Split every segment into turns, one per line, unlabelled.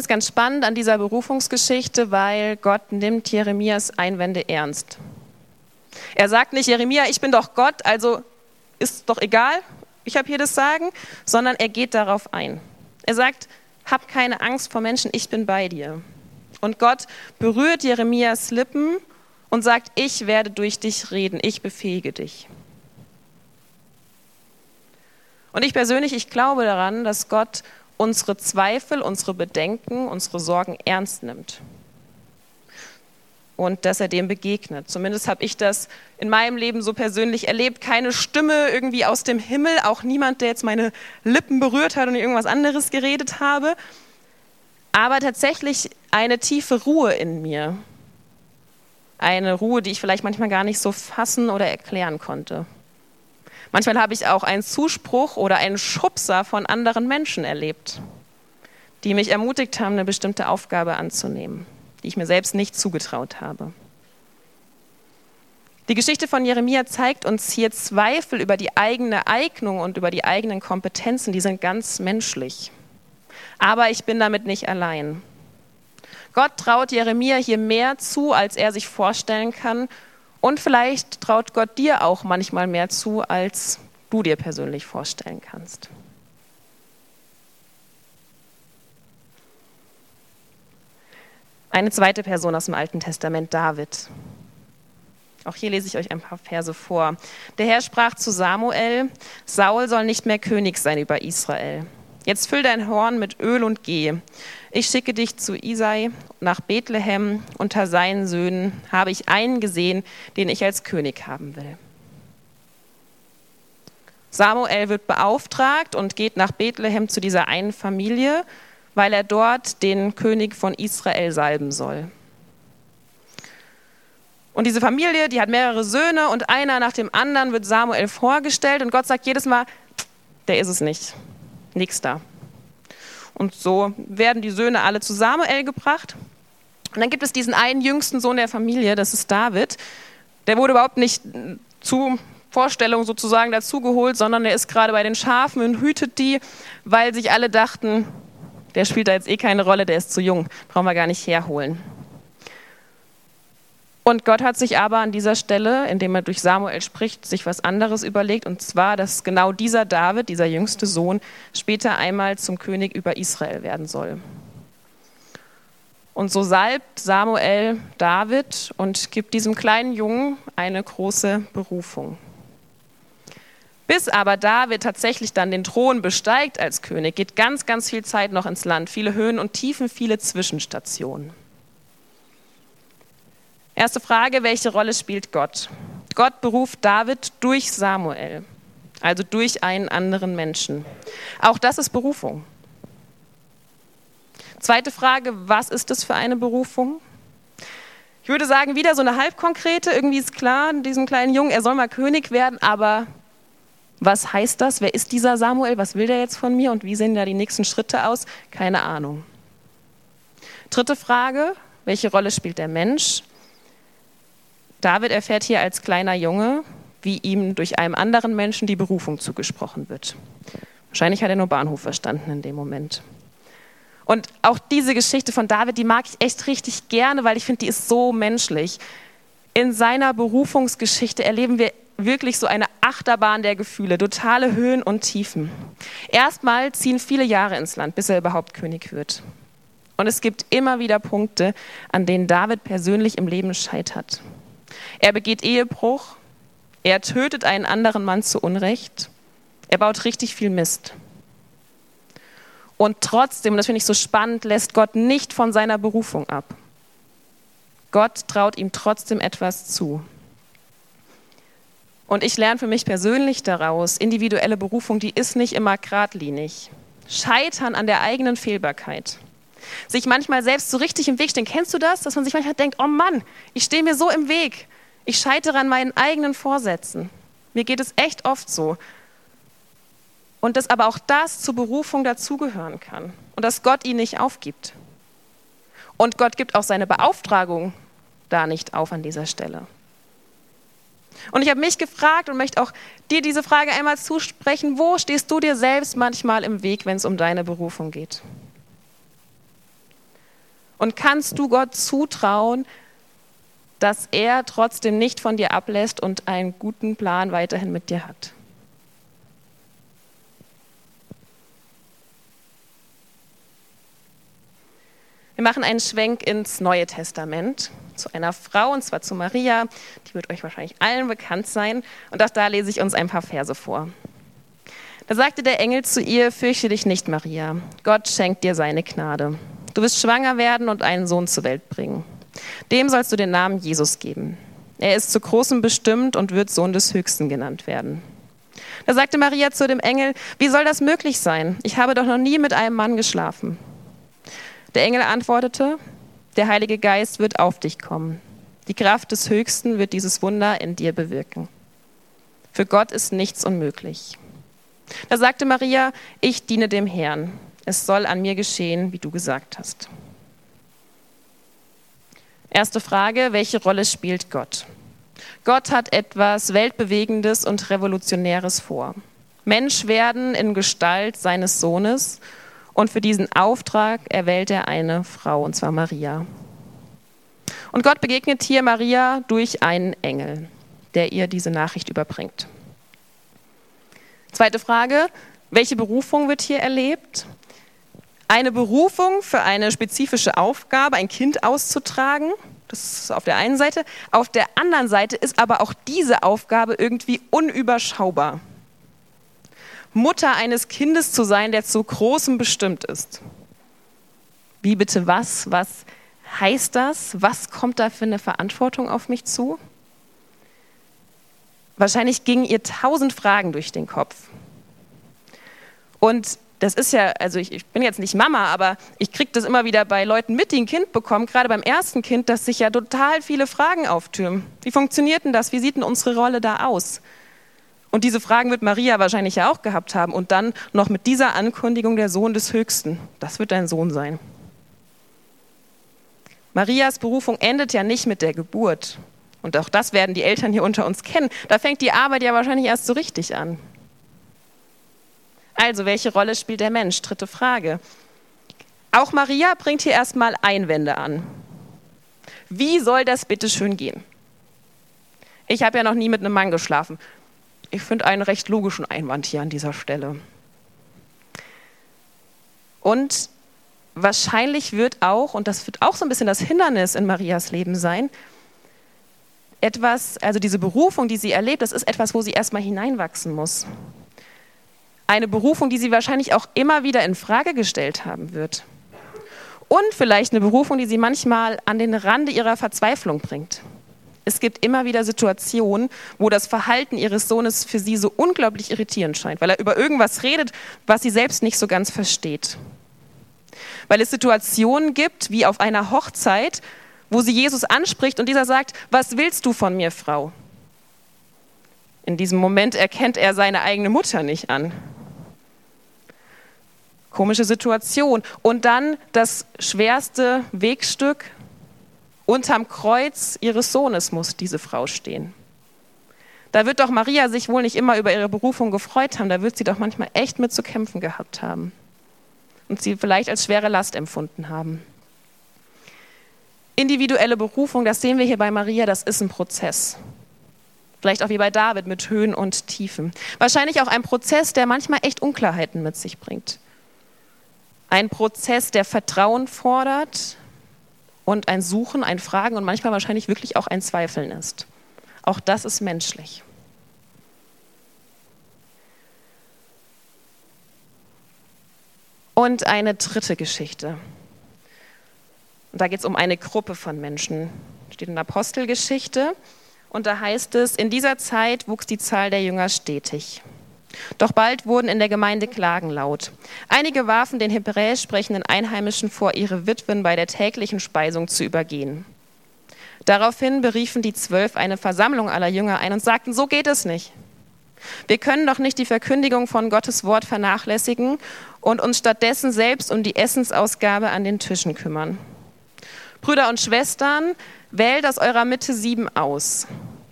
finde es ganz spannend an dieser Berufungsgeschichte, weil Gott nimmt Jeremias Einwände ernst. Er sagt nicht, Jeremia, ich bin doch Gott, also ist doch egal, ich habe hier das Sagen, sondern er geht darauf ein. Er sagt, hab keine Angst vor Menschen, ich bin bei dir. Und Gott berührt Jeremias Lippen und sagt, ich werde durch dich reden, ich befähige dich. Und ich persönlich, ich glaube daran, dass Gott unsere Zweifel, unsere Bedenken, unsere Sorgen ernst nimmt. Und dass er dem begegnet. Zumindest habe ich das in meinem Leben so persönlich erlebt. Keine Stimme irgendwie aus dem Himmel, auch niemand, der jetzt meine Lippen berührt hat und irgendwas anderes geredet habe. Aber tatsächlich eine tiefe Ruhe in mir. Eine Ruhe, die ich vielleicht manchmal gar nicht so fassen oder erklären konnte. Manchmal habe ich auch einen Zuspruch oder einen Schubser von anderen Menschen erlebt, die mich ermutigt haben, eine bestimmte Aufgabe anzunehmen, die ich mir selbst nicht zugetraut habe. Die Geschichte von Jeremia zeigt uns hier Zweifel über die eigene Eignung und über die eigenen Kompetenzen, die sind ganz menschlich. Aber ich bin damit nicht allein. Gott traut Jeremia hier mehr zu, als er sich vorstellen kann und vielleicht traut Gott dir auch manchmal mehr zu, als du dir persönlich vorstellen kannst. Eine zweite Person aus dem Alten Testament, David. Auch hier lese ich euch ein paar Verse vor. Der Herr sprach zu Samuel, Saul soll nicht mehr König sein über Israel. Jetzt füll dein Horn mit Öl und geh. Ich schicke dich zu Isai nach Bethlehem. Unter seinen Söhnen habe ich einen gesehen, den ich als König haben will. Samuel wird beauftragt und geht nach Bethlehem zu dieser einen Familie, weil er dort den König von Israel salben soll. Und diese Familie, die hat mehrere Söhne und einer nach dem anderen wird Samuel vorgestellt und Gott sagt jedes Mal, der ist es nicht. Da. Und so werden die Söhne alle zu Samuel gebracht. Und dann gibt es diesen einen jüngsten Sohn der Familie, das ist David. Der wurde überhaupt nicht zu Vorstellung sozusagen dazugeholt, sondern er ist gerade bei den Schafen und hütet die, weil sich alle dachten, der spielt da jetzt eh keine Rolle, der ist zu jung, brauchen wir gar nicht herholen. Und Gott hat sich aber an dieser Stelle, indem er durch Samuel spricht, sich was anderes überlegt, und zwar, dass genau dieser David, dieser jüngste Sohn, später einmal zum König über Israel werden soll. Und so salbt Samuel David und gibt diesem kleinen Jungen eine große Berufung. Bis aber David tatsächlich dann den Thron besteigt als König, geht ganz, ganz viel Zeit noch ins Land, viele Höhen und Tiefen, viele Zwischenstationen. Erste Frage, welche Rolle spielt Gott? Gott beruft David durch Samuel, also durch einen anderen Menschen. Auch das ist Berufung. Zweite Frage, was ist das für eine Berufung? Ich würde sagen, wieder so eine halbkonkrete, irgendwie ist klar, diesem kleinen Jungen, er soll mal König werden, aber was heißt das? Wer ist dieser Samuel? Was will der jetzt von mir? Und wie sehen da die nächsten Schritte aus? Keine Ahnung. Dritte Frage, welche Rolle spielt der Mensch? David erfährt hier als kleiner Junge, wie ihm durch einen anderen Menschen die Berufung zugesprochen wird. Wahrscheinlich hat er nur Bahnhof verstanden in dem Moment. Und auch diese Geschichte von David, die mag ich echt richtig gerne, weil ich finde, die ist so menschlich. In seiner Berufungsgeschichte erleben wir wirklich so eine Achterbahn der Gefühle, totale Höhen und Tiefen. Erstmal ziehen viele Jahre ins Land, bis er überhaupt König wird. Und es gibt immer wieder Punkte, an denen David persönlich im Leben scheitert. Er begeht Ehebruch, er tötet einen anderen Mann zu Unrecht, er baut richtig viel Mist. Und trotzdem, und das finde ich so spannend, lässt Gott nicht von seiner Berufung ab. Gott traut ihm trotzdem etwas zu. Und ich lerne für mich persönlich daraus, individuelle Berufung, die ist nicht immer geradlinig. Scheitern an der eigenen Fehlbarkeit. Sich manchmal selbst so richtig im Weg stehen. Kennst du das? Dass man sich manchmal denkt, oh Mann, ich stehe mir so im Weg. Ich scheitere an meinen eigenen Vorsätzen. Mir geht es echt oft so. Und dass aber auch das zur Berufung dazugehören kann. Und dass Gott ihn nicht aufgibt. Und Gott gibt auch seine Beauftragung da nicht auf an dieser Stelle. Und ich habe mich gefragt und möchte auch dir diese Frage einmal zusprechen, wo stehst du dir selbst manchmal im Weg, wenn es um deine Berufung geht? Und kannst du Gott zutrauen, dass er trotzdem nicht von dir ablässt und einen guten Plan weiterhin mit dir hat? Wir machen einen Schwenk ins Neue Testament zu einer Frau, und zwar zu Maria. Die wird euch wahrscheinlich allen bekannt sein. Und auch da lese ich uns ein paar Verse vor. Da sagte der Engel zu ihr, fürchte dich nicht, Maria. Gott schenkt dir seine Gnade. Du wirst schwanger werden und einen Sohn zur Welt bringen. Dem sollst du den Namen Jesus geben. Er ist zu Großem bestimmt und wird Sohn des Höchsten genannt werden. Da sagte Maria zu dem Engel, wie soll das möglich sein? Ich habe doch noch nie mit einem Mann geschlafen. Der Engel antwortete, der Heilige Geist wird auf dich kommen. Die Kraft des Höchsten wird dieses Wunder in dir bewirken. Für Gott ist nichts unmöglich. Da sagte Maria, ich diene dem Herrn. Es soll an mir geschehen, wie du gesagt hast. Erste Frage, welche Rolle spielt Gott? Gott hat etwas Weltbewegendes und Revolutionäres vor. Mensch werden in Gestalt seines Sohnes und für diesen Auftrag erwählt er eine Frau, und zwar Maria. Und Gott begegnet hier Maria durch einen Engel, der ihr diese Nachricht überbringt. Zweite Frage, welche Berufung wird hier erlebt? Eine Berufung für eine spezifische Aufgabe, ein Kind auszutragen. Das ist auf der einen Seite. Auf der anderen Seite ist aber auch diese Aufgabe irgendwie unüberschaubar. Mutter eines Kindes zu sein, der zu großem bestimmt ist. Wie bitte was? Was heißt das? Was kommt da für eine Verantwortung auf mich zu? Wahrscheinlich gingen ihr tausend Fragen durch den Kopf. Und das ist ja, also ich, ich bin jetzt nicht Mama, aber ich kriege das immer wieder bei Leuten mit, die ein Kind bekommen, gerade beim ersten Kind, dass sich ja total viele Fragen auftürmen. Wie funktioniert denn das? Wie sieht denn unsere Rolle da aus? Und diese Fragen wird Maria wahrscheinlich ja auch gehabt haben. Und dann noch mit dieser Ankündigung der Sohn des Höchsten. Das wird dein Sohn sein. Marias Berufung endet ja nicht mit der Geburt. Und auch das werden die Eltern hier unter uns kennen. Da fängt die Arbeit ja wahrscheinlich erst so richtig an. Also, welche Rolle spielt der Mensch? Dritte Frage. Auch Maria bringt hier erstmal Einwände an. Wie soll das bitte schön gehen? Ich habe ja noch nie mit einem Mann geschlafen ich finde einen recht logischen Einwand hier an dieser Stelle. Und wahrscheinlich wird auch, und das wird auch so ein bisschen das Hindernis in Marias Leben sein, etwas, also diese Berufung, die sie erlebt, das ist etwas, wo sie erstmal hineinwachsen muss. Eine Berufung, die sie wahrscheinlich auch immer wieder in Frage gestellt haben wird. Und vielleicht eine Berufung, die sie manchmal an den Rande ihrer Verzweiflung bringt es gibt immer wieder Situationen, wo das Verhalten ihres Sohnes für sie so unglaublich irritierend scheint, weil er über irgendwas redet, was sie selbst nicht so ganz versteht. Weil es Situationen gibt, wie auf einer Hochzeit, wo sie Jesus anspricht und dieser sagt, was willst du von mir, Frau? In diesem Moment erkennt er seine eigene Mutter nicht an. Komische Situation. Und dann das schwerste Wegstück, Unterm Kreuz ihres Sohnes muss diese Frau stehen. Da wird doch Maria sich wohl nicht immer über ihre Berufung gefreut haben, da wird sie doch manchmal echt mit zu kämpfen gehabt haben und sie vielleicht als schwere Last empfunden haben. Individuelle Berufung, das sehen wir hier bei Maria, das ist ein Prozess. Vielleicht auch wie bei David mit Höhen und Tiefen. Wahrscheinlich auch ein Prozess, der manchmal echt Unklarheiten mit sich bringt. Ein Prozess, der Vertrauen fordert, und ein Suchen, ein Fragen und manchmal wahrscheinlich wirklich auch ein Zweifeln ist. Auch das ist menschlich. Und eine dritte Geschichte. Und da geht es um eine Gruppe von Menschen. Steht in der Apostelgeschichte. Und da heißt es, in dieser Zeit wuchs die Zahl der Jünger stetig. Doch bald wurden in der Gemeinde Klagen laut. Einige warfen den hebräisch sprechenden Einheimischen vor, ihre Witwen bei der täglichen Speisung zu übergehen. Daraufhin beriefen die Zwölf eine Versammlung aller Jünger ein und sagten, so geht es nicht. Wir können doch nicht die Verkündigung von Gottes Wort vernachlässigen und uns stattdessen selbst um die Essensausgabe an den Tischen kümmern. Brüder und Schwestern, wählt aus eurer Mitte sieben aus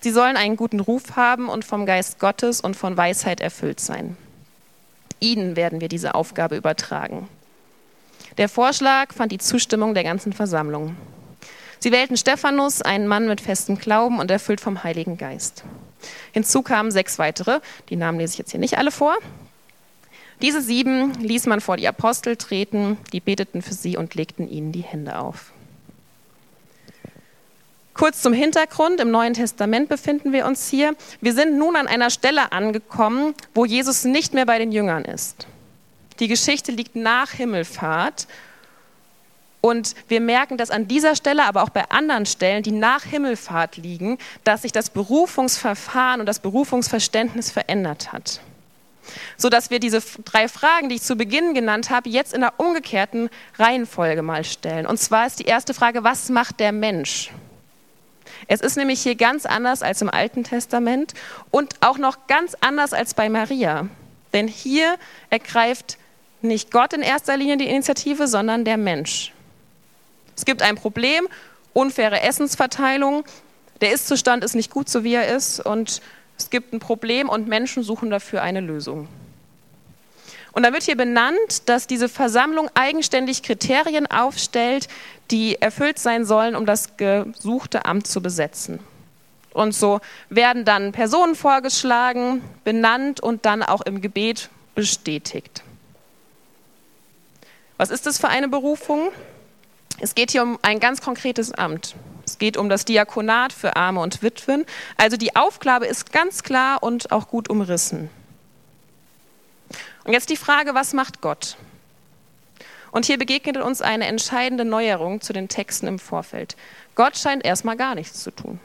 Sie sollen einen guten Ruf haben und vom Geist Gottes und von Weisheit erfüllt sein. Ihnen werden wir diese Aufgabe übertragen. Der Vorschlag fand die Zustimmung der ganzen Versammlung. Sie wählten Stephanus, einen Mann mit festem Glauben und erfüllt vom Heiligen Geist. Hinzu kamen sechs weitere, die Namen lese ich jetzt hier nicht alle vor. Diese sieben ließ man vor die Apostel treten, die beteten für sie und legten ihnen die Hände auf. Kurz zum Hintergrund, im Neuen Testament befinden wir uns hier. Wir sind nun an einer Stelle angekommen, wo Jesus nicht mehr bei den Jüngern ist. Die Geschichte liegt nach Himmelfahrt und wir merken, dass an dieser Stelle, aber auch bei anderen Stellen, die nach Himmelfahrt liegen, dass sich das Berufungsverfahren und das Berufungsverständnis verändert hat. So dass wir diese drei Fragen, die ich zu Beginn genannt habe, jetzt in der umgekehrten Reihenfolge mal stellen. Und zwar ist die erste Frage, was macht der Mensch? Es ist nämlich hier ganz anders als im Alten Testament und auch noch ganz anders als bei Maria. Denn hier ergreift nicht Gott in erster Linie die Initiative, sondern der Mensch. Es gibt ein Problem, unfaire Essensverteilung. Der Ist-Zustand ist nicht gut, so wie er ist. Und es gibt ein Problem und Menschen suchen dafür eine Lösung. Und dann wird hier benannt, dass diese Versammlung eigenständig Kriterien aufstellt, die erfüllt sein sollen, um das gesuchte Amt zu besetzen. Und so werden dann Personen vorgeschlagen, benannt und dann auch im Gebet bestätigt. Was ist das für eine Berufung? Es geht hier um ein ganz konkretes Amt. Es geht um das Diakonat für Arme und Witwen. Also die Aufgabe ist ganz klar und auch gut umrissen. Und jetzt die Frage, was macht Gott? Und hier begegnet uns eine entscheidende Neuerung zu den Texten im Vorfeld. Gott scheint erstmal gar nichts zu tun.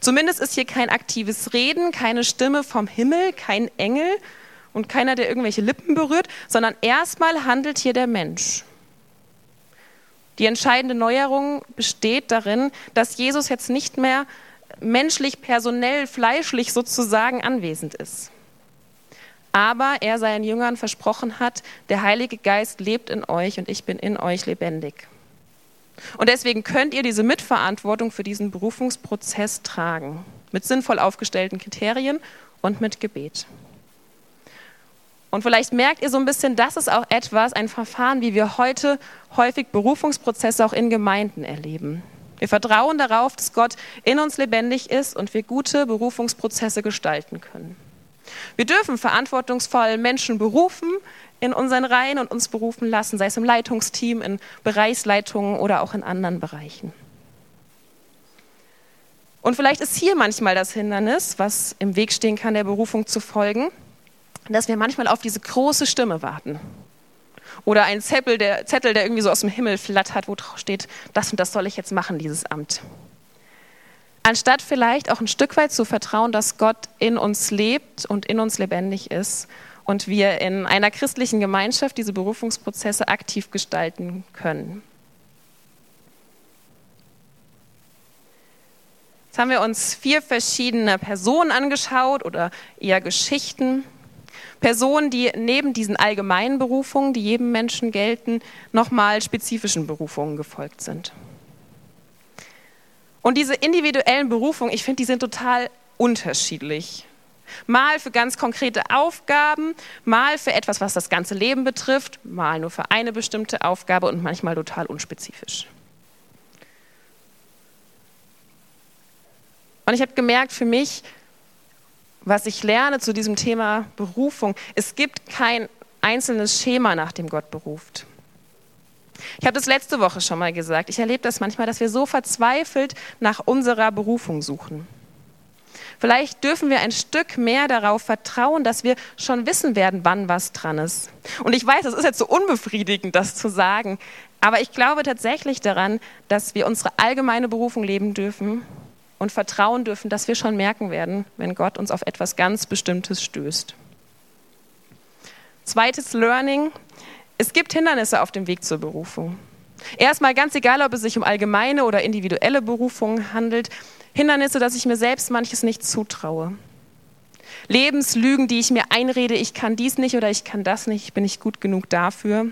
Zumindest ist hier kein aktives Reden, keine Stimme vom Himmel, kein Engel und keiner, der irgendwelche Lippen berührt, sondern erstmal handelt hier der Mensch. Die entscheidende Neuerung besteht darin, dass Jesus jetzt nicht mehr menschlich, personell, fleischlich sozusagen anwesend ist. Aber er seinen Jüngern versprochen hat, der Heilige Geist lebt in euch und ich bin in euch lebendig. Und deswegen könnt ihr diese Mitverantwortung für diesen Berufungsprozess tragen, mit sinnvoll aufgestellten Kriterien und mit Gebet. Und vielleicht merkt ihr so ein bisschen, das ist auch etwas, ein Verfahren, wie wir heute häufig Berufungsprozesse auch in Gemeinden erleben. Wir vertrauen darauf, dass Gott in uns lebendig ist und wir gute Berufungsprozesse gestalten können. Wir dürfen verantwortungsvoll Menschen berufen in unseren Reihen und uns berufen lassen, sei es im Leitungsteam, in Bereichsleitungen oder auch in anderen Bereichen. Und vielleicht ist hier manchmal das Hindernis, was im Weg stehen kann, der Berufung zu folgen dass wir manchmal auf diese große Stimme warten. Oder ein Zettel der, Zettel, der irgendwie so aus dem Himmel flattert, wo drauf steht, das und das soll ich jetzt machen, dieses Amt. Anstatt vielleicht auch ein Stück weit zu vertrauen, dass Gott in uns lebt und in uns lebendig ist und wir in einer christlichen Gemeinschaft diese Berufungsprozesse aktiv gestalten können. Jetzt haben wir uns vier verschiedene Personen angeschaut oder eher Geschichten. Personen, die neben diesen allgemeinen Berufungen, die jedem Menschen gelten, nochmal spezifischen Berufungen gefolgt sind. Und diese individuellen Berufungen, ich finde, die sind total unterschiedlich. Mal für ganz konkrete Aufgaben, mal für etwas, was das ganze Leben betrifft, mal nur für eine bestimmte Aufgabe und manchmal total unspezifisch. Und ich habe gemerkt, für mich was ich lerne zu diesem Thema Berufung, es gibt kein einzelnes Schema, nach dem Gott beruft. Ich habe das letzte Woche schon mal gesagt. Ich erlebe das manchmal, dass wir so verzweifelt nach unserer Berufung suchen. Vielleicht dürfen wir ein Stück mehr darauf vertrauen, dass wir schon wissen werden, wann was dran ist. Und ich weiß, es ist jetzt so unbefriedigend, das zu sagen, aber ich glaube tatsächlich daran, dass wir unsere allgemeine Berufung leben dürfen und vertrauen dürfen, dass wir schon merken werden, wenn Gott uns auf etwas ganz Bestimmtes stößt. Zweites Learning. Es gibt Hindernisse auf dem Weg zur Berufung. Erstmal ganz egal, ob es sich um allgemeine oder individuelle Berufungen handelt, Hindernisse, dass ich mir selbst manches nicht zutraue. Lebenslügen, die ich mir einrede, ich kann dies nicht oder ich kann das nicht, ich bin nicht gut genug dafür.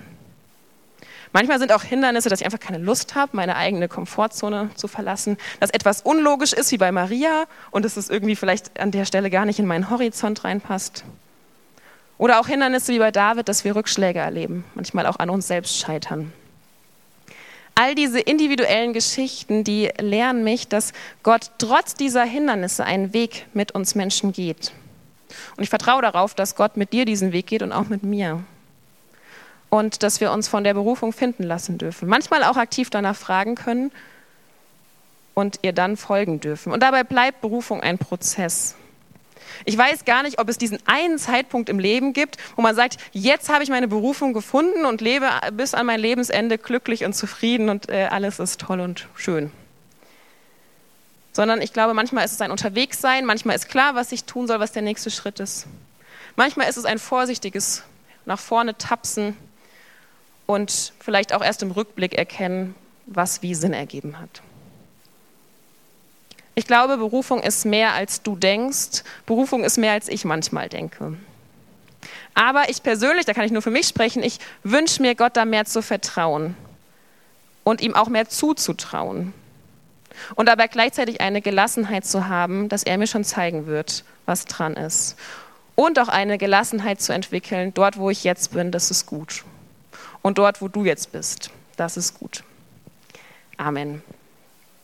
Manchmal sind auch Hindernisse, dass ich einfach keine Lust habe, meine eigene Komfortzone zu verlassen, dass etwas unlogisch ist wie bei Maria und dass es irgendwie vielleicht an der Stelle gar nicht in meinen Horizont reinpasst. Oder auch Hindernisse wie bei David, dass wir Rückschläge erleben, manchmal auch an uns selbst scheitern. All diese individuellen Geschichten, die lernen mich, dass Gott trotz dieser Hindernisse einen Weg mit uns Menschen geht. Und ich vertraue darauf, dass Gott mit dir diesen Weg geht und auch mit mir. Und dass wir uns von der Berufung finden lassen dürfen. Manchmal auch aktiv danach fragen können und ihr dann folgen dürfen. Und dabei bleibt Berufung ein Prozess. Ich weiß gar nicht, ob es diesen einen Zeitpunkt im Leben gibt, wo man sagt, jetzt habe ich meine Berufung gefunden und lebe bis an mein Lebensende glücklich und zufrieden und äh, alles ist toll und schön. Sondern ich glaube, manchmal ist es ein Unterwegssein, manchmal ist klar, was ich tun soll, was der nächste Schritt ist. Manchmal ist es ein vorsichtiges nach vorne tapsen und vielleicht auch erst im Rückblick erkennen, was wie Sinn ergeben hat. Ich glaube, Berufung ist mehr, als du denkst. Berufung ist mehr, als ich manchmal denke. Aber ich persönlich, da kann ich nur für mich sprechen, ich wünsche mir, Gott da mehr zu vertrauen und ihm auch mehr zuzutrauen. Und dabei gleichzeitig eine Gelassenheit zu haben, dass er mir schon zeigen wird, was dran ist. Und auch eine Gelassenheit zu entwickeln, dort, wo ich jetzt bin, das ist gut. Und dort, wo du jetzt bist, das ist gut. Amen.